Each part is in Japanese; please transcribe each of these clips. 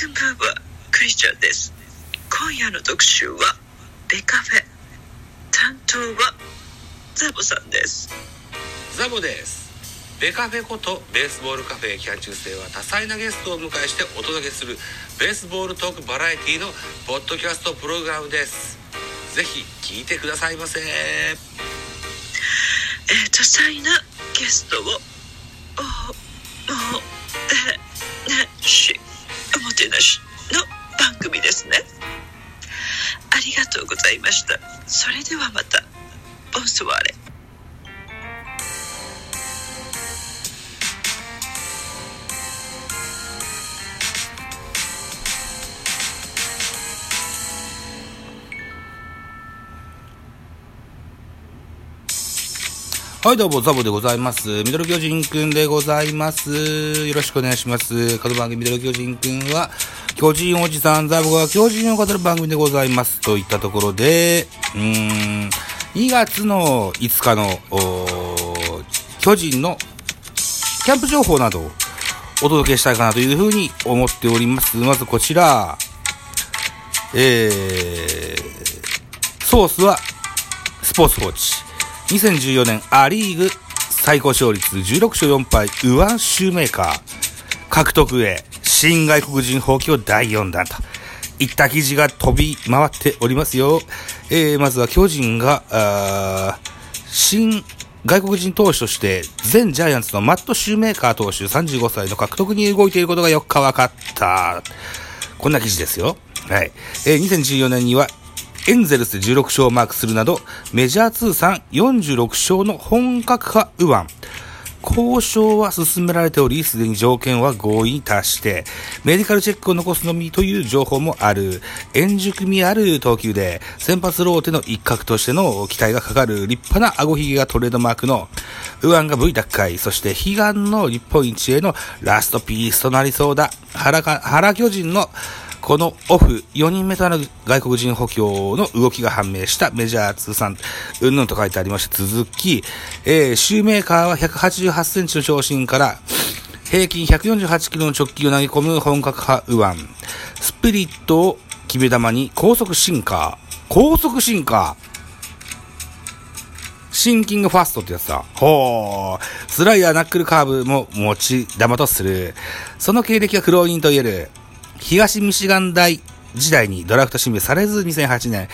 こんばんはクリスチャンです。今夜の特集はベカフェ。担当はザボさんです。ザボです。ベカフェことベースボールカフェ期間中世は多彩なゲストをお迎えしてお届けするベースボールトークバラエティのポッドキャストプログラムです。ぜひ聞いてくださいませ。えー、多彩なゲストをおもてなしてなしの番組ですね。ありがとうございました。それではまた。ボンスワーレはい、どうも、ザボでございます。ミドル巨人くんでございます。よろしくお願いします。この番組、ミドル巨人くんは、巨人おじさん、ザボが巨人を語る番組でございます。といったところで、うーん、2月の5日の、巨人のキャンプ情報などをお届けしたいかなというふうに思っております。まずこちら、えー、ソースは、スポーツ報知。2014年アリーグ最高勝率16勝4敗、ウワンシューメーカー獲得へ新外国人放棄を第4弾といった記事が飛び回っておりますよ。えー、まずは巨人が、あ新外国人投手として、全ジャイアンツのマット・シューメーカー投手35歳の獲得に動いていることが4日分かった。こんな記事ですよ。はい。えー2014年には、エンゼルスで16勝をマークするなど、メジャー通算46勝の本格派右腕。交渉は進められており、すでに条件は合意に達して、メディカルチェックを残すのみという情報もある、円熟味ある投球で、先発ローテの一角としての期待がかかる立派な顎ひげがトレードマークの、右腕が V 奪回、そして悲願の日本一へのラストピースとなりそうだ。原、原巨人のこのオフ、4人目となる外国人補強の動きが判明したメジャー通算、うんぬんと書いてありまして、続き、えー、シューメーカーは188センチの長身から、平均148キロの直球を投げ込む本格派右腕。スピリットを決め球に高速シンカー。高速シンカー。シンキングファーストってやつだ。ほー。スライダー、ナックルカーブも持ち玉とする。その経歴は苦労人と言える。東ミシガン大時代にドラフト指名されず2008年、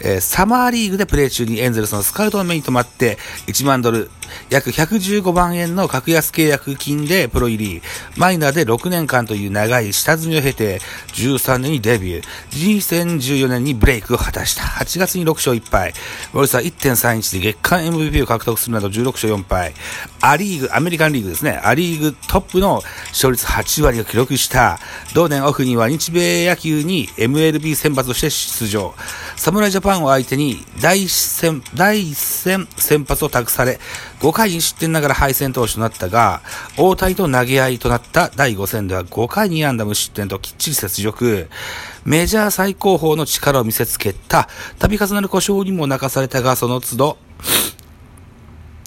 えーサマーリーグでプレー中にエンゼルスのスカウトの目に留まって1万ドル、約115万円の格安契約金でプロ入り、マイナーで6年間という長い下積みを経て13年にデビュー、2014年にブレイクを果たした。8月に6勝1敗、ウォルサー1.31で月間 MVP を獲得するなど16勝4敗、アリーグ、アメリカンリーグですね、アリーグトップの勝率8割を記録した、同年オフには日米野球に MLB 選抜として出場。侍ジャパンを相手に第1戦、第1戦先発を託され、5回に失点ながら敗戦投手となったが、大谷と投げ合いとなった第5戦では5回に安打無失点ときっちり雪辱。メジャー最高峰の力を見せつけた、度重なる故障にも泣かされたが、その都度、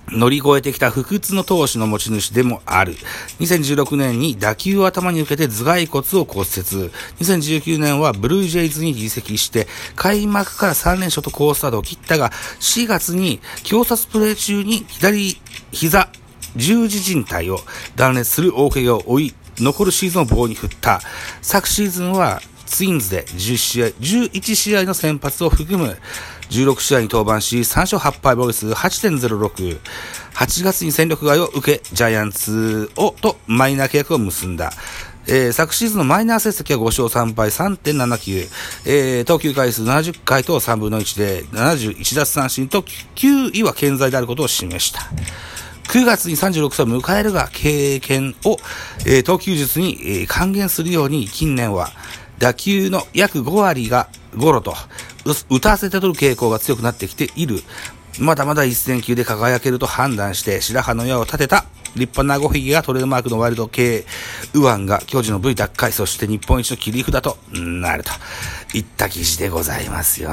乗り越えてきた不屈の投手の持ち主でもある。2016年に打球を頭に受けて頭蓋骨を骨折。2019年はブルージェイズに移籍して、開幕から3連勝と好スタートを切ったが、4月に強殺プレー中に左膝十字靭帯を断裂する大怪我を負い、残るシーズンを棒に振った。昨シーズンはツインズで10試合、11試合の先発を含む16試合に登板し、3勝8敗防御数8.06。8月に戦力外を受け、ジャイアンツをとマイナー契約を結んだ。えー昨シーズンのマイナー成績は5勝3敗3.79、えー投球回数70回と3分の1で71奪三振と9位は健在であることを示した。9月に36歳を迎えるが、経験を、えー投球術に、えー還元するように、近年は、打球の約5割がゴロと、打たせて取る傾向が強くなってきている。まだまだ1000球で輝けると判断して、白羽の矢を立てた、立派なごひげがトレードマークのワイルド系、右腕が巨人の V 奪回、そして日本一の切り札となるといった記事でございますよ。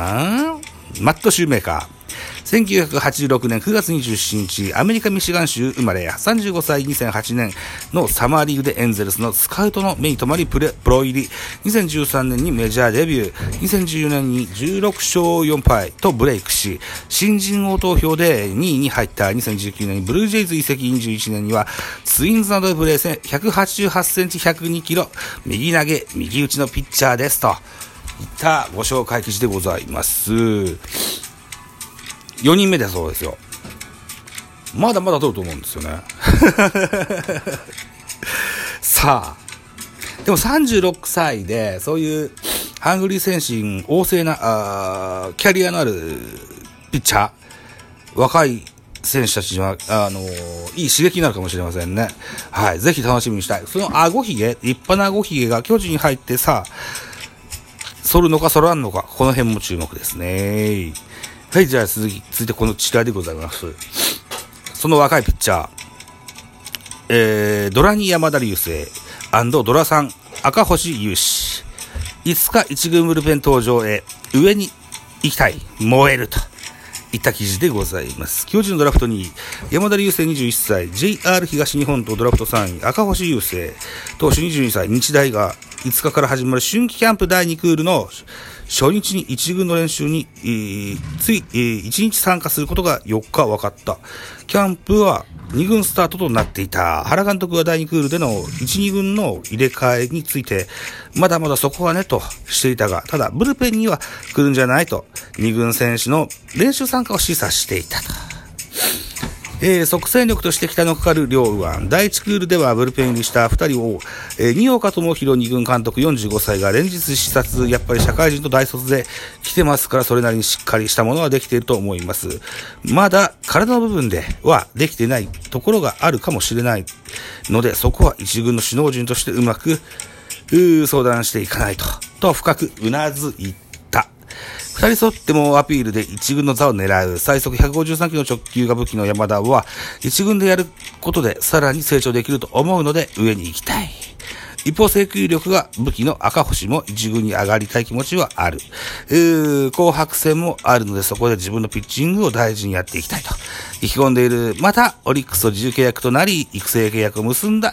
マット・シューメーカー。1986年9月27日、アメリカ・ミシガン州生まれ、35歳2008年のサマーリーグでエンゼルスのスカウトの目に留まりプレプロ入り、2013年にメジャーデビュー、2014年に16勝4敗とブレイクし、新人王投票で2位に入った2019年にブルージェイズ移籍21年には、ツインズなどでプレー戦188センチ102キロ、右投げ、右打ちのピッチャーですと。いったご紹介記事でございます。4人目だそうですよ。まだまだ取ると思うんですよね。さあ、でも36歳で、そういうハングリー精神旺盛なあキャリアのあるピッチャー、若い選手たちには、あのー、いい刺激になるかもしれませんね。はい。ぜひ楽しみにしたい。その顎ひげ、立派な顎ひげが巨人に入ってさ、反るのか反らんのか、この辺も注目ですね。はい、じゃあ続き、続いてこの違いでございます。その若いピッチャー、えー、ドラニ山田流星ドラさん赤星雄志。いつか一軍ブルペン登場へ、上に行きたい、燃えると。いった記事でございます。巨人のドラフトに山田流星21歳、JR 東日本とドラフト3位、赤星雄星、投手22歳、日大が5日から始まる春季キャンプ第2クールの初日に1軍の練習に、えー、つい、えー、1日参加することが4日分かった。キャンプは2軍スタートとなっていた。原監督は第2クールでの1、2軍の入れ替えについて、まだまだそこはね、としていたが、ただ、ブルペンには来るんじゃないと、2軍選手の練習参加を示唆していたと。えー、即戦力として北のかかる両右腕。第1クールではブルペン入りした2人を、えー、新岡智弘二軍監督45歳が連日視察、やっぱり社会人と大卒で来てますから、それなりにしっかりしたものはできていると思います。まだ体の部分ではできてないところがあるかもしれないので、そこは一軍の首脳陣としてうまく、相談していかないと、と深くうなずいた二人揃ってもアピールで一軍の座を狙う最速153キロの直球が武器の山田は一軍でやることでさらに成長できると思うので上に行きたい。一方、制球力が武器の赤星も一軍に上がりたい気持ちはある。紅白戦もあるので、そこで自分のピッチングを大事にやっていきたいと。意気込んでいる。また、オリックスと自由契約となり、育成契約を結んだ、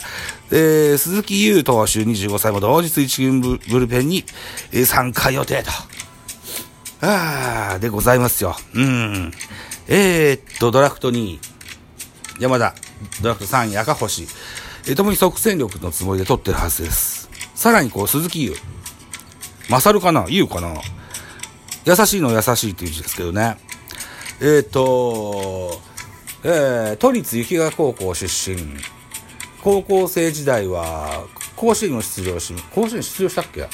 えー、鈴木優投手25歳も同日一軍ブルペンに参加予定と。ああ、でございますよ。うん。えー、っと、ドラフト2位、山田、ドラフト3位、赤星、え、ともに即戦力のつもりで取ってるはずです。さらに、こう、鈴木優。勝かな？優かな？優しいの優しいっていう字ですけどね。えー、っと、えー、都立雪川高校出身。高校生時代は、甲子園を出場し、甲子園出場したっけ？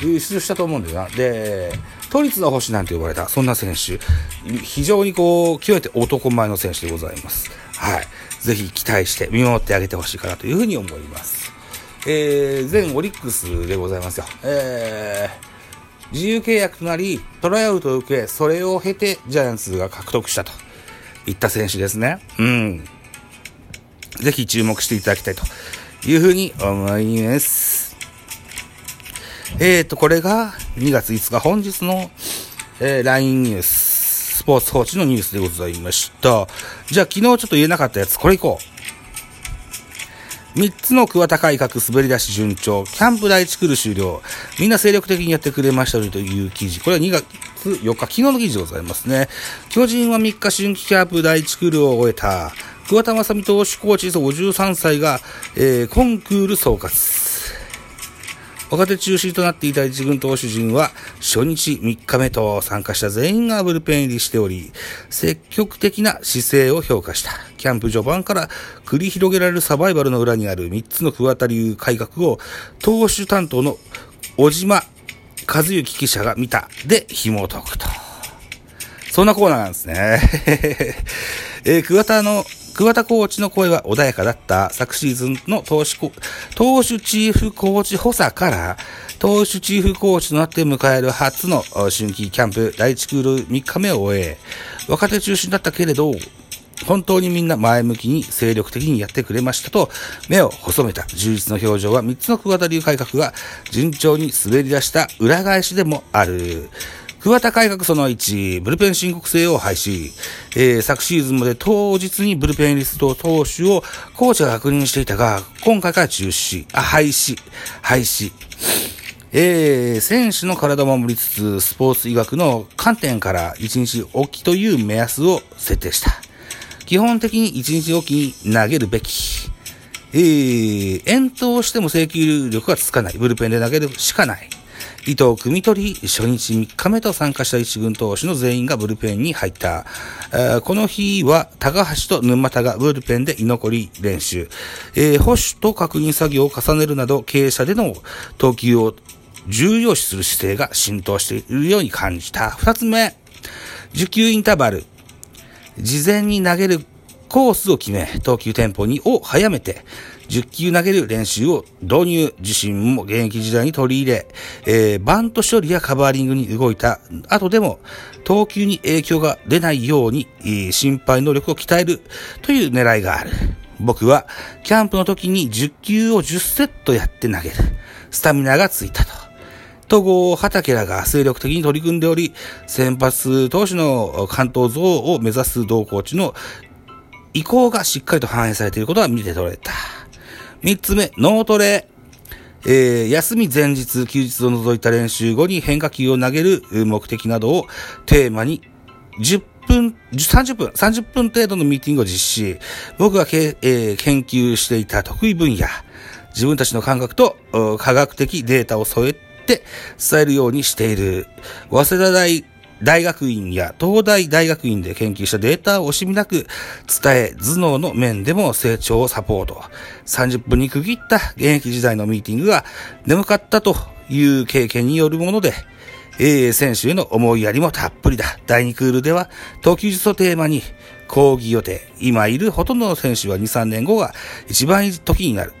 出場したと思うんだよな。で、都立の星なんて呼ばれた、そんな選手。非常にこう、極めて男前の選手でございます。はい。ぜひ期待して見守ってあげてほしいかなというふうに思います。えー、前オリックスでございますよ。えー、自由契約となり、トライアウトを受け、それを経てジャイアンツが獲得したといった選手ですね。うん。ぜひ注目していただきたいというふうに思います。えっ、ー、と、これが2月5日本日の、えー、LINE ニュース、スポーツ報知のニュースでございました。じゃあ昨日ちょっと言えなかったやつ、これいこう。3つの桑田改革滑り出し順調、キャンプ第1クール終了、みんな精力的にやってくれましたという記事。これは2月4日、昨日の記事でございますね。巨人は3日春季キャンプ第1クールを終えた、桑田正美投手コーチ53歳が、えー、コンクール総括。若手中心となっていた一軍投手陣は初日3日目と参加した全員がブルペン入りしており、積極的な姿勢を評価した。キャンプ序盤から繰り広げられるサバイバルの裏にある3つの桑田流改革を投手担当の小島和幸記者が見たで紐解くと。そんなコーナーなんですね。えー、桑田の桑田コーチの声は穏やかだった。昨シーズンの投手投手チーフコーチ補佐から、投手チーフコーチとなって迎える初の春季キャンプ。第1クール3日目を終え、若手中心だったけれど、本当にみんな前向きに精力的にやってくれましたと、目を細めた。充実の表情は3つの桑田流改革が順調に滑り出した裏返しでもある。桑田改革その1、ブルペン申告制を廃止。えー、昨シーズンまで当日にブルペンリスト投手をコーチが確認していたが、今回から中止、あ、廃止、廃止。えー、選手の体を守りつつ、スポーツ医学の観点から1日おきという目安を設定した。基本的に1日おきに投げるべき。えー、遠投しても制球力がつかない。ブルペンで投げるしかない。意図を汲み取り、初日3日目と参加した一軍投手の全員がブルペンに入った。この日は、高橋と沼田がブルペンで居残り練習。えー、保守と確認作業を重ねるなど、傾斜での投球を重要視する姿勢が浸透しているように感じた。二つ目、受給インターバル。事前に投げるコースを決め、投球テンポにを早めて、10球投げる練習を導入。自身も現役時代に取り入れ、えー、バント処理やカバーリングに動いた後でも、投球に影響が出ないように、えー、心配能力を鍛えるという狙いがある。僕は、キャンプの時に10球を10セットやって投げる。スタミナがついたと。戸郷畑らが精力的に取り組んでおり、先発投手の関東像を目指す同コーチの意向がしっかりと反映されていることが見て取れた。三つ目、脳トレ。えー、休み前日、休日を除いた練習後に変化球を投げる目的などをテーマに10分、30分、30分程度のミーティングを実施。僕がけ、えー、研究していた得意分野、自分たちの感覚と科学的データを添えて伝えるようにしている。早稲田大大学院や東大大学院で研究したデータを惜しみなく伝え、頭脳の面でも成長をサポート。30分に区切った現役時代のミーティングが眠かったという経験によるもので、えー、選手への思いやりもたっぷりだ。第2クールでは、投球術をテーマに、講義予定。今いるほとんどの選手は2、3年後が一番いい時になる。